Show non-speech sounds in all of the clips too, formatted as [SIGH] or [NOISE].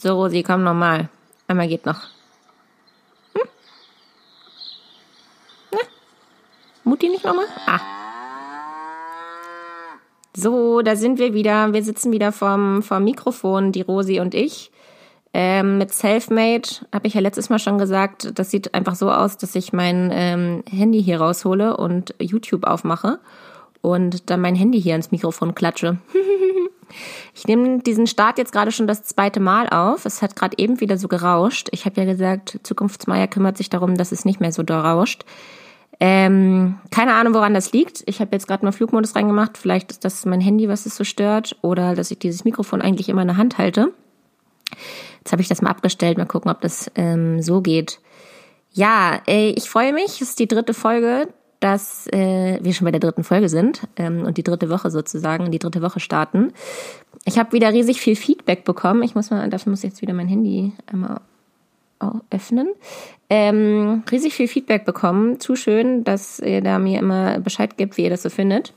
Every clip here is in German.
So, Rosi, komm nochmal. Einmal geht noch. Hm? Na? Mutti nicht nochmal? Ah. So, da sind wir wieder. Wir sitzen wieder vorm, vorm Mikrofon, die Rosi und ich. Ähm, mit Selfmade habe ich ja letztes Mal schon gesagt, das sieht einfach so aus, dass ich mein ähm, Handy hier raushole und YouTube aufmache und dann mein Handy hier ins Mikrofon klatsche. [LAUGHS] ich nehme diesen Start jetzt gerade schon das zweite Mal auf. Es hat gerade eben wieder so gerauscht. Ich habe ja gesagt, Zukunftsmeier kümmert sich darum, dass es nicht mehr so da rauscht. Ähm, keine Ahnung, woran das liegt. Ich habe jetzt gerade mal Flugmodus reingemacht. Vielleicht ist das mein Handy, was es so stört, oder dass ich dieses Mikrofon eigentlich immer in der Hand halte. Jetzt habe ich das mal abgestellt. Mal gucken, ob das ähm, so geht. Ja, ich freue mich. Es ist die dritte Folge, dass äh, wir schon bei der dritten Folge sind ähm, und die dritte Woche sozusagen, die dritte Woche starten. Ich habe wieder riesig viel Feedback bekommen. Ich muss mal, dafür muss ich jetzt wieder mein Handy einmal öffnen. Ähm, riesig viel Feedback bekommen. Zu schön, dass ihr da mir immer Bescheid gibt, wie ihr das so findet.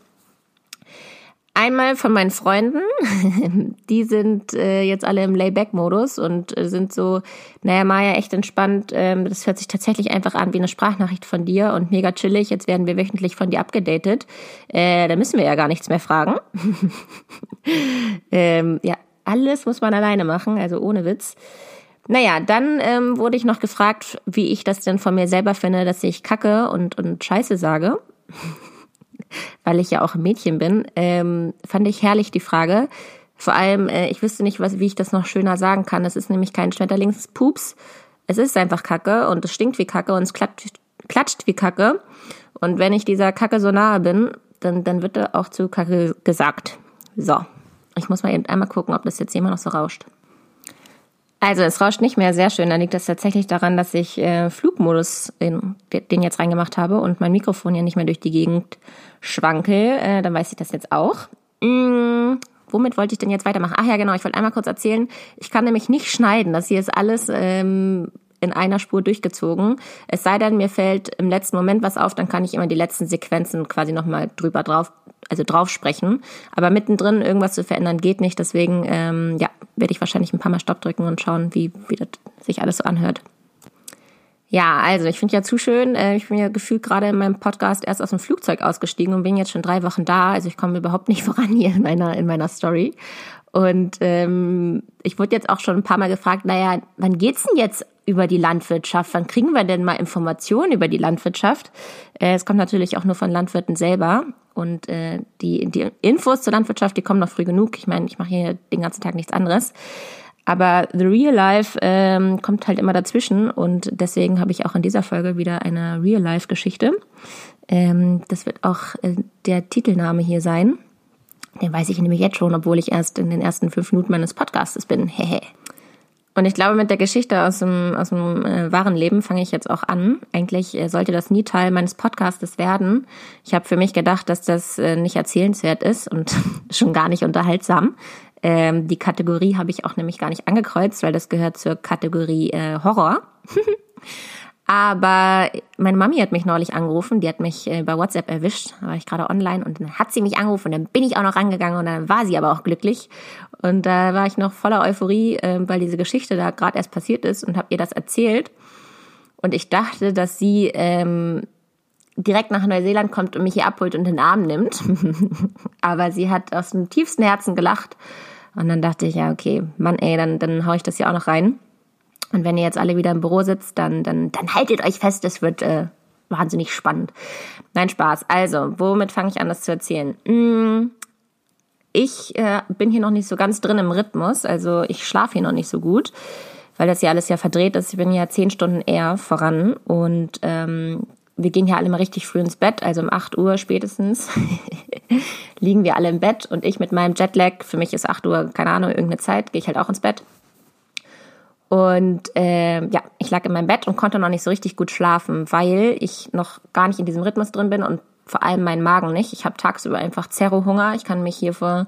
Einmal von meinen Freunden, [LAUGHS] die sind äh, jetzt alle im Layback-Modus und äh, sind so, naja, Maja, echt entspannt. Ähm, das hört sich tatsächlich einfach an wie eine Sprachnachricht von dir und mega chillig. Jetzt werden wir wöchentlich von dir abgedatet. Äh, da müssen wir ja gar nichts mehr fragen. [LAUGHS] ähm, ja, alles muss man alleine machen, also ohne Witz. Naja, dann ähm, wurde ich noch gefragt, wie ich das denn von mir selber finde, dass ich Kacke und, und Scheiße sage [LAUGHS] weil ich ja auch ein Mädchen bin, ähm, fand ich herrlich die Frage. Vor allem, äh, ich wüsste nicht, was, wie ich das noch schöner sagen kann. Es ist nämlich kein Schmetterlingspups. Es ist einfach Kacke und es stinkt wie Kacke und es klatscht, klatscht wie Kacke. Und wenn ich dieser Kacke so nahe bin, dann, dann wird er auch zu Kacke gesagt. So. Ich muss mal eben einmal gucken, ob das jetzt immer noch so rauscht. Also es rauscht nicht mehr sehr schön. Dann liegt das tatsächlich daran, dass ich äh, Flugmodus in, den jetzt reingemacht habe und mein Mikrofon ja nicht mehr durch die Gegend schwanke. Äh, dann weiß ich das jetzt auch. Mm, womit wollte ich denn jetzt weitermachen? Ach ja, genau. Ich wollte einmal kurz erzählen. Ich kann nämlich nicht schneiden. Das hier ist alles ähm, in einer Spur durchgezogen. Es sei denn, mir fällt im letzten Moment was auf, dann kann ich immer die letzten Sequenzen quasi nochmal drüber drauf, also drauf sprechen. Aber mittendrin irgendwas zu verändern geht nicht. Deswegen, ähm, ja, werde ich wahrscheinlich ein paar Mal Stopp drücken und schauen, wie, wie das sich alles so anhört. Ja, also ich finde ja zu schön. Äh, ich bin ja gefühlt gerade in meinem Podcast erst aus dem Flugzeug ausgestiegen und bin jetzt schon drei Wochen da. Also ich komme überhaupt nicht [LAUGHS] voran hier in meiner, in meiner Story. Und ähm, ich wurde jetzt auch schon ein paar Mal gefragt, naja, wann geht's denn jetzt über die Landwirtschaft? Wann kriegen wir denn mal Informationen über die Landwirtschaft? Äh, es kommt natürlich auch nur von Landwirten selber. Und äh, die, die Infos zur Landwirtschaft, die kommen noch früh genug. Ich meine, ich mache hier den ganzen Tag nichts anderes. Aber The Real Life ähm, kommt halt immer dazwischen und deswegen habe ich auch in dieser Folge wieder eine Real Life Geschichte. Ähm, das wird auch äh, der Titelname hier sein. Den weiß ich nämlich jetzt schon, obwohl ich erst in den ersten fünf Minuten meines Podcasts bin. Hehe. Und ich glaube, mit der Geschichte aus dem, aus dem äh, wahren Leben fange ich jetzt auch an. Eigentlich äh, sollte das nie Teil meines Podcastes werden. Ich habe für mich gedacht, dass das äh, nicht erzählenswert ist und [LAUGHS] schon gar nicht unterhaltsam. Ähm, die Kategorie habe ich auch nämlich gar nicht angekreuzt, weil das gehört zur Kategorie äh, Horror. [LAUGHS] Aber meine Mami hat mich neulich angerufen, die hat mich äh, bei WhatsApp erwischt, da war ich gerade online und dann hat sie mich angerufen und dann bin ich auch noch rangegangen und dann war sie aber auch glücklich. Und da war ich noch voller Euphorie, äh, weil diese Geschichte da gerade erst passiert ist und habe ihr das erzählt. Und ich dachte, dass sie ähm, direkt nach Neuseeland kommt und mich hier abholt und in den Arm nimmt. [LAUGHS] aber sie hat aus dem tiefsten Herzen gelacht. Und dann dachte ich, ja, okay, Mann, ey, dann, dann hau ich das ja auch noch rein. Und wenn ihr jetzt alle wieder im Büro sitzt, dann, dann, dann haltet euch fest, es wird äh, wahnsinnig spannend. Nein, Spaß. Also, womit fange ich an, das zu erzählen? Hm, ich äh, bin hier noch nicht so ganz drin im Rhythmus, also ich schlafe hier noch nicht so gut, weil das ja alles ja verdreht ist. Ich bin ja zehn Stunden eher voran und ähm, wir gehen hier alle mal richtig früh ins Bett, also um 8 Uhr spätestens [LAUGHS] liegen wir alle im Bett und ich mit meinem Jetlag, für mich ist 8 Uhr, keine Ahnung, irgendeine Zeit, gehe ich halt auch ins Bett. Und äh, ja, ich lag in meinem Bett und konnte noch nicht so richtig gut schlafen, weil ich noch gar nicht in diesem Rhythmus drin bin und vor allem meinen Magen nicht. Ich habe tagsüber einfach Zerro-Hunger. Ich kann mich hier vor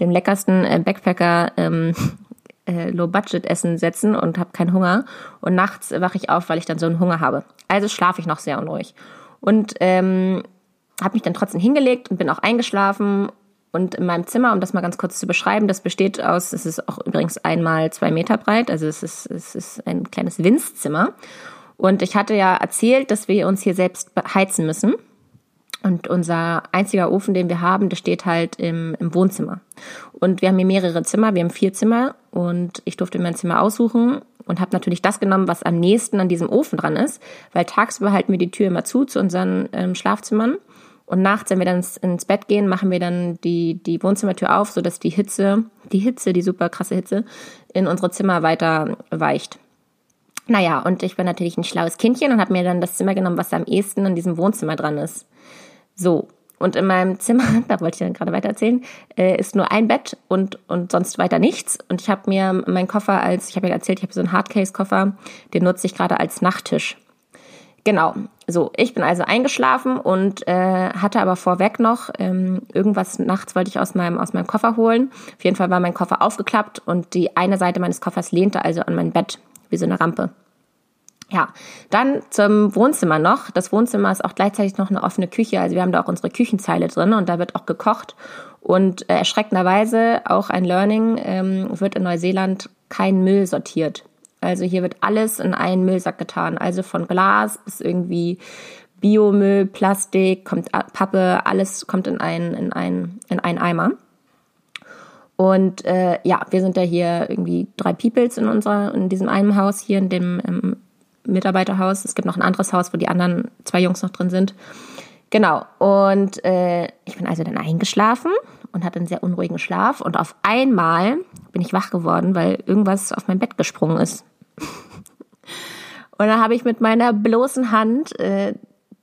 dem leckersten äh, Backpacker ähm, [LAUGHS] äh, Low-Budget-Essen setzen und habe keinen Hunger. Und nachts wache ich auf, weil ich dann so einen Hunger habe. Also schlafe ich noch sehr unruhig. Und ähm, habe mich dann trotzdem hingelegt und bin auch eingeschlafen Und in meinem Zimmer, um das mal ganz kurz zu beschreiben, das besteht aus, es ist auch übrigens einmal zwei Meter breit, also es ist, es ist ein kleines Winzzimmer. Und ich hatte ja erzählt, dass wir uns hier selbst heizen müssen. Und unser einziger Ofen, den wir haben, der steht halt im, im Wohnzimmer. Und wir haben hier mehrere Zimmer, wir haben vier Zimmer und ich durfte mein Zimmer aussuchen und habe natürlich das genommen, was am nächsten an diesem Ofen dran ist, weil tagsüber halten wir die Tür immer zu zu unseren ähm, Schlafzimmern und nachts, wenn wir dann ins, Bett gehen, machen wir dann die, die Wohnzimmertür auf, sodass die Hitze, die Hitze, die super krasse Hitze, in unsere Zimmer weiter weicht. Naja, und ich bin natürlich ein schlaues Kindchen und habe mir dann das Zimmer genommen, was am ehesten in diesem Wohnzimmer dran ist. So, und in meinem Zimmer, [LAUGHS] da wollte ich dann gerade weiter erzählen, äh, ist nur ein Bett und, und sonst weiter nichts. Und ich habe mir meinen Koffer als, ich habe ja erzählt, ich habe so einen Hardcase-Koffer, den nutze ich gerade als Nachttisch. Genau, so, ich bin also eingeschlafen und äh, hatte aber vorweg noch ähm, irgendwas nachts wollte ich aus meinem, aus meinem Koffer holen. Auf jeden Fall war mein Koffer aufgeklappt und die eine Seite meines Koffers lehnte also an mein Bett wie so eine Rampe. Ja, dann zum Wohnzimmer noch. Das Wohnzimmer ist auch gleichzeitig noch eine offene Küche. Also wir haben da auch unsere Küchenzeile drin und da wird auch gekocht. Und äh, erschreckenderweise auch ein Learning ähm, wird in Neuseeland kein Müll sortiert. Also hier wird alles in einen Müllsack getan. Also von Glas bis irgendwie Biomüll, Plastik, kommt Pappe, alles kommt in einen, in einen, in einen Eimer. Und äh, ja, wir sind ja hier irgendwie drei Peoples in unserer, in diesem einen Haus hier, in dem ähm, Mitarbeiterhaus. Es gibt noch ein anderes Haus, wo die anderen zwei Jungs noch drin sind. Genau. Und äh, ich bin also dann eingeschlafen und hatte einen sehr unruhigen Schlaf. Und auf einmal bin ich wach geworden, weil irgendwas auf mein Bett gesprungen ist. Und dann habe ich mit meiner bloßen Hand äh,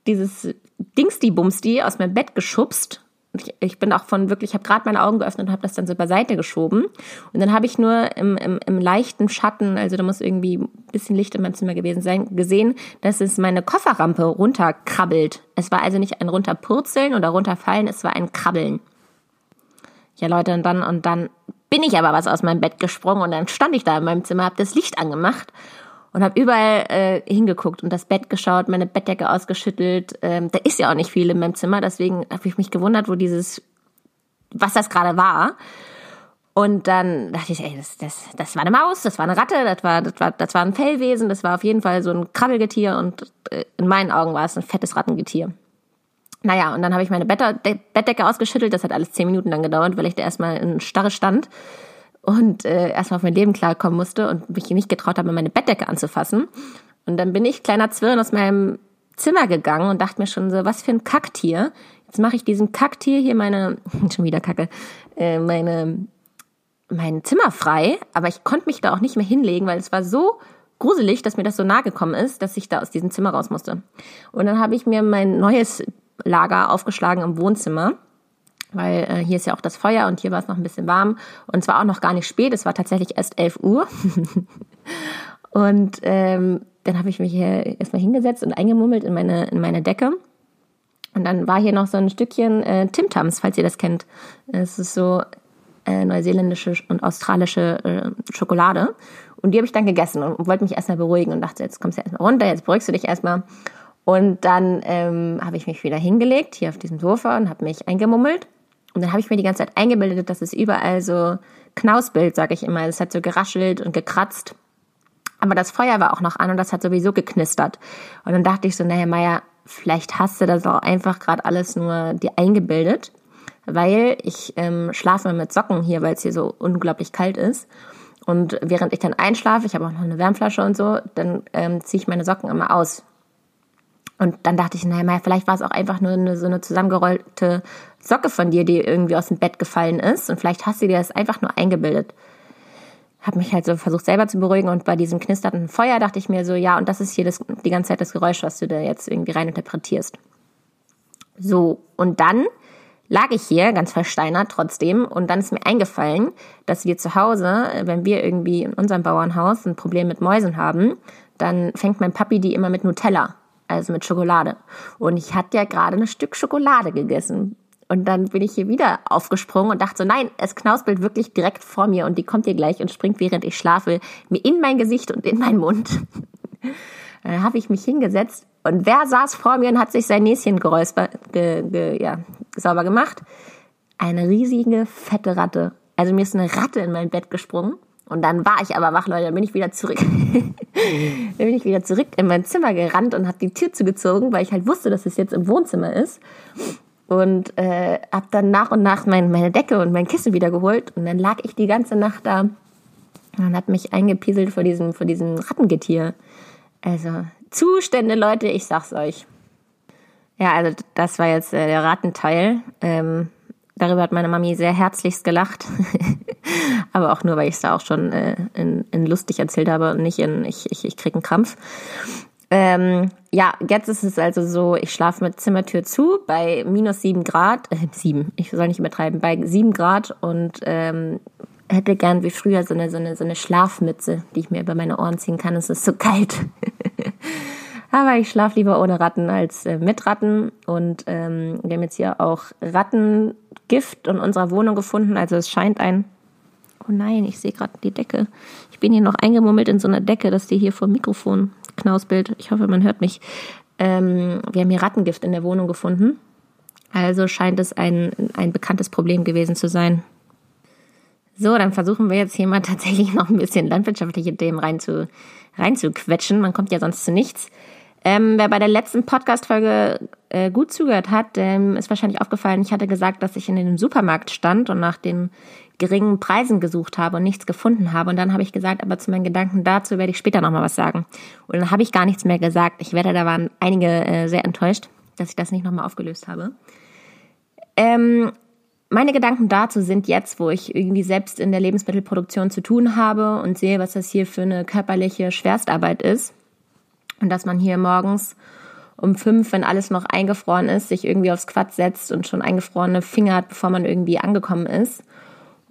dieses Dingsti-Bumsti aus meinem Bett geschubst ich, ich bin auch von wirklich, ich habe gerade meine Augen geöffnet und habe das dann so beiseite geschoben. Und dann habe ich nur im, im, im leichten Schatten, also da muss irgendwie ein bisschen Licht in meinem Zimmer gewesen sein, gesehen, dass es meine Kofferrampe runterkrabbelt. Es war also nicht ein runterpurzeln oder runterfallen, es war ein Krabbeln. Ja, Leute, und dann, und dann bin ich aber was aus meinem Bett gesprungen und dann stand ich da in meinem Zimmer, habe das Licht angemacht und habe überall äh, hingeguckt und das Bett geschaut, meine Bettdecke ausgeschüttelt. Ähm, da ist ja auch nicht viel in meinem Zimmer, deswegen habe ich mich gewundert, wo dieses, was das gerade war. Und dann dachte ich, ey, das, das, das war eine Maus, das war eine Ratte, das war, das war, das war ein Fellwesen, das war auf jeden Fall so ein Krabbelgetier und äh, in meinen Augen war es ein fettes Rattengetier. Naja, und dann habe ich meine Bettdecke ausgeschüttelt, das hat alles zehn Minuten lang gedauert, weil ich da erstmal in Starre stand und äh, erstmal auf mein Leben klarkommen musste und mich nicht getraut habe, meine Bettdecke anzufassen. Und dann bin ich, kleiner Zwirn, aus meinem Zimmer gegangen und dachte mir schon so, was für ein Kacktier. Jetzt mache ich diesem Kacktier hier meine, [LAUGHS] schon wieder Kacke, äh, meine, mein Zimmer frei. Aber ich konnte mich da auch nicht mehr hinlegen, weil es war so gruselig, dass mir das so nahe gekommen ist, dass ich da aus diesem Zimmer raus musste. Und dann habe ich mir mein neues Lager aufgeschlagen im Wohnzimmer weil äh, hier ist ja auch das Feuer und hier war es noch ein bisschen warm und es war auch noch gar nicht spät, es war tatsächlich erst 11 Uhr. [LAUGHS] und ähm, dann habe ich mich hier erstmal hingesetzt und eingemummelt in meine, in meine Decke. Und dann war hier noch so ein Stückchen äh, Tim Tams, falls ihr das kennt. Es ist so äh, neuseeländische und australische äh, Schokolade. Und die habe ich dann gegessen und wollte mich erstmal beruhigen und dachte, jetzt kommst du erstmal runter, jetzt beruhigst du dich erstmal. Und dann ähm, habe ich mich wieder hingelegt, hier auf diesem Sofa und habe mich eingemummelt. Und dann habe ich mir die ganze Zeit eingebildet, dass es überall so Knausbild, sage ich immer. Es hat so geraschelt und gekratzt. Aber das Feuer war auch noch an und das hat sowieso geknistert. Und dann dachte ich so, naja, Maya, vielleicht hast du das auch einfach gerade alles nur dir eingebildet. Weil ich ähm, schlafe mit Socken hier, weil es hier so unglaublich kalt ist. Und während ich dann einschlafe, ich habe auch noch eine Wärmflasche und so, dann ähm, ziehe ich meine Socken immer aus. Und dann dachte ich, naja, vielleicht war es auch einfach nur eine, so eine zusammengerollte Socke von dir, die irgendwie aus dem Bett gefallen ist. Und vielleicht hast du dir das einfach nur eingebildet. Hab mich halt so versucht selber zu beruhigen und bei diesem knisternden Feuer dachte ich mir so, ja, und das ist hier das, die ganze Zeit das Geräusch, was du da jetzt irgendwie rein interpretierst. So, und dann lag ich hier ganz versteinert trotzdem und dann ist mir eingefallen, dass wir zu Hause, wenn wir irgendwie in unserem Bauernhaus ein Problem mit Mäusen haben, dann fängt mein Papi die immer mit Nutella also mit Schokolade. Und ich hatte ja gerade ein Stück Schokolade gegessen. Und dann bin ich hier wieder aufgesprungen und dachte so, nein, es knausbelt wirklich direkt vor mir und die kommt hier gleich und springt, während ich schlafe, mir in mein Gesicht und in meinen Mund. [LAUGHS] dann habe ich mich hingesetzt und wer saß vor mir und hat sich sein Näschen geräusper, ge, ge, ja, sauber gemacht? eine riesige, fette Ratte. Also mir ist eine Ratte in mein Bett gesprungen. Und dann war ich aber wach, Leute, dann bin ich wieder zurück. [LAUGHS] dann bin ich wieder zurück in mein Zimmer gerannt und habe die Tür zugezogen, weil ich halt wusste, dass es jetzt im Wohnzimmer ist. Und äh, habe dann nach und nach mein, meine Decke und mein Kissen wieder geholt. Und dann lag ich die ganze Nacht da und hat mich eingepieselt vor diesem, vor diesem Rattengetier. Also Zustände, Leute, ich sag's euch. Ja, also das war jetzt äh, der Rattenteil. Ähm, darüber hat meine Mami sehr herzlichst gelacht. [LAUGHS] Aber auch nur, weil ich es da auch schon äh, in, in lustig erzählt habe und nicht in ich, ich, ich krieg einen Krampf. Ähm, ja, jetzt ist es also so, ich schlafe mit Zimmertür zu bei minus sieben Grad, äh, sieben, ich soll nicht übertreiben, bei sieben Grad und ähm, hätte gern wie früher so eine, so eine, so eine Schlafmütze, die ich mir über meine Ohren ziehen kann. Es ist so kalt. [LAUGHS] Aber ich schlafe lieber ohne Ratten als äh, mit Ratten. Und ähm, wir haben jetzt hier auch Rattengift in unserer Wohnung gefunden. Also es scheint ein. Oh nein, ich sehe gerade die Decke. Ich bin hier noch eingemummelt in so einer Decke, dass die hier vor dem Mikrofon knausbild. Ich hoffe, man hört mich. Ähm, wir haben hier Rattengift in der Wohnung gefunden. Also scheint es ein, ein bekanntes Problem gewesen zu sein. So, dann versuchen wir jetzt hier mal [LAUGHS] tatsächlich noch ein bisschen landwirtschaftliche Themen rein zu, reinzuquetschen. Man kommt ja sonst zu nichts. Ähm, wer bei der letzten Podcast-Folge äh, gut zugehört hat, dem ist wahrscheinlich aufgefallen, ich hatte gesagt, dass ich in den Supermarkt stand und nach den geringen Preisen gesucht habe und nichts gefunden habe. Und dann habe ich gesagt, aber zu meinen Gedanken dazu werde ich später nochmal was sagen. Und dann habe ich gar nichts mehr gesagt. Ich werde, da waren einige äh, sehr enttäuscht, dass ich das nicht nochmal aufgelöst habe. Ähm, meine Gedanken dazu sind jetzt, wo ich irgendwie selbst in der Lebensmittelproduktion zu tun habe und sehe, was das hier für eine körperliche Schwerstarbeit ist. Und dass man hier morgens um fünf, wenn alles noch eingefroren ist, sich irgendwie aufs Quad setzt und schon eingefrorene Finger hat, bevor man irgendwie angekommen ist.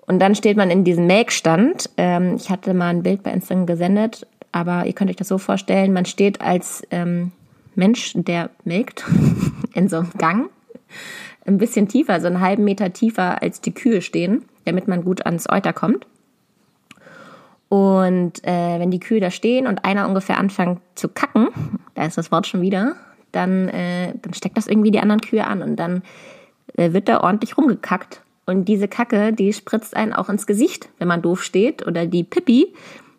Und dann steht man in diesem Melkstand. Ähm, ich hatte mal ein Bild bei Instagram gesendet, aber ihr könnt euch das so vorstellen, man steht als ähm, Mensch, der melkt, [LAUGHS] in so einem Gang ein bisschen tiefer, so einen halben Meter tiefer als die Kühe stehen, damit man gut ans Euter kommt. Und äh, wenn die Kühe da stehen und einer ungefähr anfängt zu kacken, [LAUGHS] da ist das Wort schon wieder, dann, äh, dann steckt das irgendwie die anderen Kühe an und dann äh, wird da ordentlich rumgekackt. Und diese Kacke, die spritzt einen auch ins Gesicht, wenn man doof steht. Oder die Pippi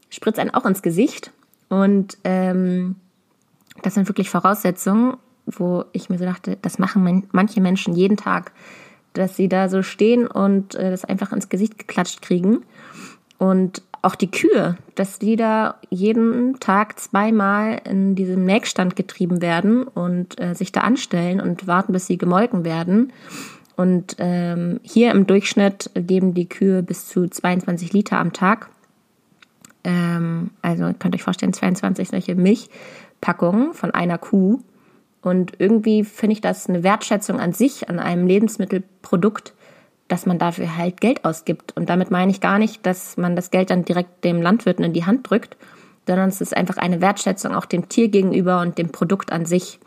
spritzt einen auch ins Gesicht. Und ähm, das sind wirklich Voraussetzungen, wo ich mir so dachte, das machen manche Menschen jeden Tag, dass sie da so stehen und äh, das einfach ins Gesicht geklatscht kriegen. Und auch die Kühe, dass die da jeden Tag zweimal in diesem Melkstand getrieben werden und äh, sich da anstellen und warten, bis sie gemolken werden. Und ähm, hier im Durchschnitt geben die Kühe bis zu 22 Liter am Tag. Ähm, also könnt ihr euch vorstellen, 22 solche Milchpackungen von einer Kuh. Und irgendwie finde ich das eine Wertschätzung an sich, an einem Lebensmittelprodukt, dass man dafür halt Geld ausgibt. Und damit meine ich gar nicht, dass man das Geld dann direkt dem Landwirten in die Hand drückt, sondern es ist einfach eine Wertschätzung auch dem Tier gegenüber und dem Produkt an sich.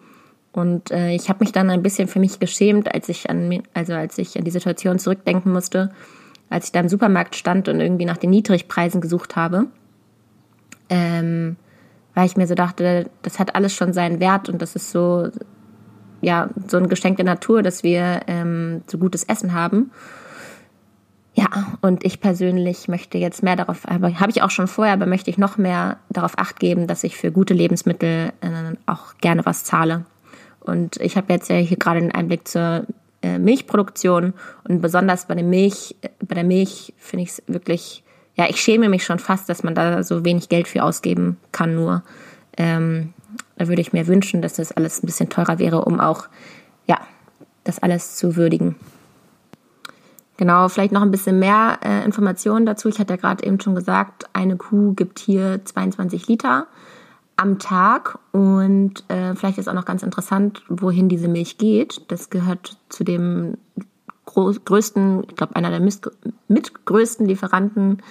Und äh, ich habe mich dann ein bisschen für mich geschämt, als ich an also als ich an die Situation zurückdenken musste, als ich da im Supermarkt stand und irgendwie nach den Niedrigpreisen gesucht habe. Ähm, weil ich mir so dachte, das hat alles schon seinen Wert und das ist so, ja, so ein Geschenk der Natur, dass wir ähm, so gutes Essen haben. Ja, und ich persönlich möchte jetzt mehr darauf, aber habe ich auch schon vorher, aber möchte ich noch mehr darauf acht geben, dass ich für gute Lebensmittel äh, auch gerne was zahle. Und ich habe jetzt ja hier gerade einen Einblick zur äh, Milchproduktion und besonders bei der Milch, bei der Milch finde ich es wirklich ja, ich schäme mich schon fast, dass man da so wenig Geld für ausgeben kann. Nur ähm, da würde ich mir wünschen, dass das alles ein bisschen teurer wäre, um auch ja das alles zu würdigen. Genau, vielleicht noch ein bisschen mehr äh, Informationen dazu. Ich hatte ja gerade eben schon gesagt, eine Kuh gibt hier 22 Liter am Tag und äh, vielleicht ist auch noch ganz interessant, wohin diese Milch geht. Das gehört zu dem größten, ich glaube, einer der mitgrößten Lieferanten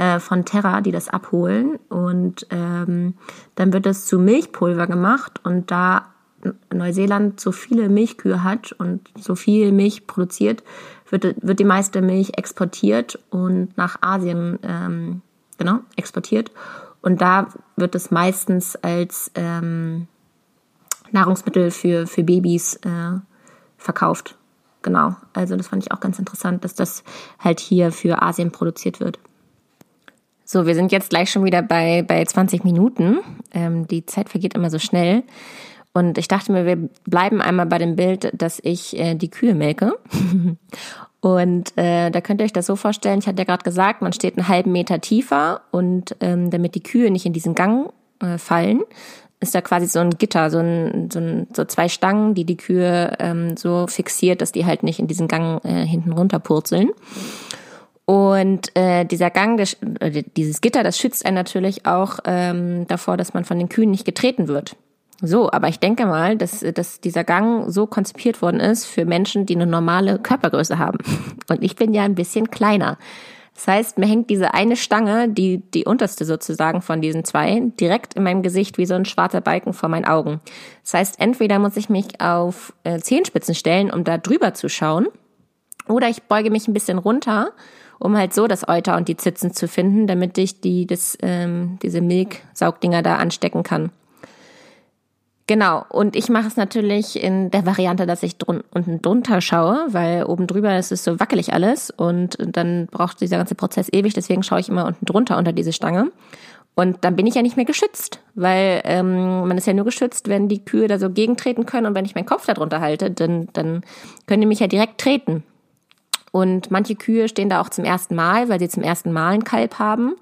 äh, von Terra, die das abholen. Und ähm, dann wird es zu Milchpulver gemacht. Und da Neuseeland so viele Milchkühe hat und so viel Milch produziert, wird, wird die meiste Milch exportiert und nach Asien ähm, genau, exportiert. Und da wird es meistens als ähm, Nahrungsmittel für, für Babys äh, verkauft. genau. Also das fand ich auch ganz interessant, dass das halt hier für Asien produziert wird. So, wir sind jetzt gleich schon wieder bei, bei 20 Minuten. Ähm, die Zeit vergeht immer so schnell. Und ich dachte mir, wir bleiben einmal bei dem Bild, dass ich äh, die Kühe melke. [LAUGHS] und äh, da könnt ihr euch das so vorstellen, ich hatte ja gerade gesagt, man steht einen halben Meter tiefer und ähm, damit die Kühe nicht in diesen Gang äh, fallen, ist da quasi so ein Gitter, so, ein, so, ein, so zwei Stangen, die die Kühe ähm, so fixiert, dass die halt nicht in diesen Gang äh, hinten runterpurzeln. Und äh, dieser Gang, äh, dieses Gitter, das schützt einen natürlich auch ähm, davor, dass man von den Kühen nicht getreten wird. So, aber ich denke mal, dass, dass dieser Gang so konzipiert worden ist für Menschen, die eine normale Körpergröße haben. [LAUGHS] Und ich bin ja ein bisschen kleiner. Das heißt, mir hängt diese eine Stange, die, die unterste sozusagen von diesen zwei, direkt in meinem Gesicht wie so ein schwarzer Balken vor meinen Augen. Das heißt, entweder muss ich mich auf äh, Zehenspitzen stellen, um da drüber zu schauen, oder ich beuge mich ein bisschen runter, um halt so das Euter und die Zitzen zu finden, damit ich die, das, ähm, diese Milchsaugdinger da anstecken kann. Genau, und ich mache es natürlich in der Variante, dass ich drun unten drunter schaue, weil oben drüber ist es so wackelig alles und dann braucht dieser ganze Prozess ewig, deswegen schaue ich immer unten drunter unter diese Stange. Und dann bin ich ja nicht mehr geschützt, weil ähm, man ist ja nur geschützt, wenn die Kühe da so gegentreten können und wenn ich meinen Kopf da drunter halte, dann, dann können die mich ja direkt treten. Und manche Kühe stehen da auch zum ersten Mal, weil sie zum ersten Mal ein Kalb haben.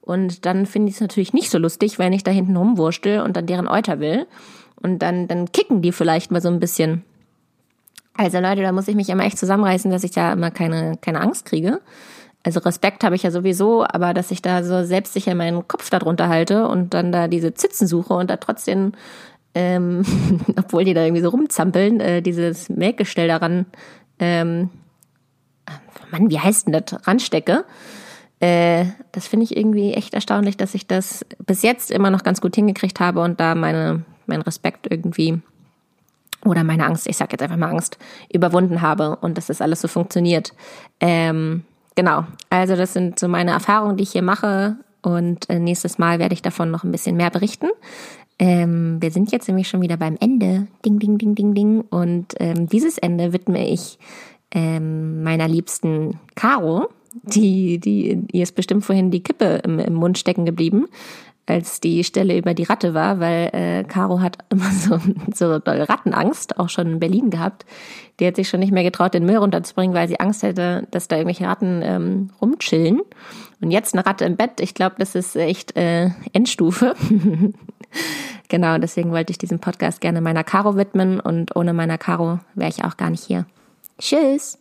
Und dann finde ich es natürlich nicht so lustig, wenn ich da hinten rumwurstel und dann deren Euter will. Und dann, dann kicken die vielleicht mal so ein bisschen. Also Leute, da muss ich mich immer echt zusammenreißen, dass ich da immer keine, keine Angst kriege. Also Respekt habe ich ja sowieso, aber dass ich da so selbstsicher meinen Kopf darunter halte und dann da diese Zitzen suche und da trotzdem, ähm, [LAUGHS] obwohl die da irgendwie so rumzampeln, äh, dieses Melkgestell daran, ähm, Mann, wie heißt denn das, ranstecke. Äh, das finde ich irgendwie echt erstaunlich, dass ich das bis jetzt immer noch ganz gut hingekriegt habe und da meine mein Respekt irgendwie oder meine Angst, ich sag jetzt einfach mal Angst, überwunden habe und dass das alles so funktioniert. Ähm, genau, also das sind so meine Erfahrungen, die ich hier mache und äh, nächstes Mal werde ich davon noch ein bisschen mehr berichten. Ähm, wir sind jetzt nämlich schon wieder beim Ende. Ding, ding, ding, ding, ding. Und ähm, dieses Ende widme ich ähm, meiner liebsten Caro. Die, die, ihr ist bestimmt vorhin die Kippe im, im Mund stecken geblieben als die Stelle über die Ratte war, weil äh, Caro hat [LAUGHS] immer so, so doll Rattenangst, auch schon in Berlin gehabt. Die hat sich schon nicht mehr getraut, den Müll runterzubringen, weil sie Angst hätte, dass da irgendwelche Ratten ähm, rumchillen. Und jetzt eine Ratte im Bett, ich glaube, das ist echt äh, Endstufe. [LAUGHS] genau, deswegen wollte ich diesen Podcast gerne meiner Caro widmen und ohne meiner Caro wäre ich auch gar nicht hier. Tschüss!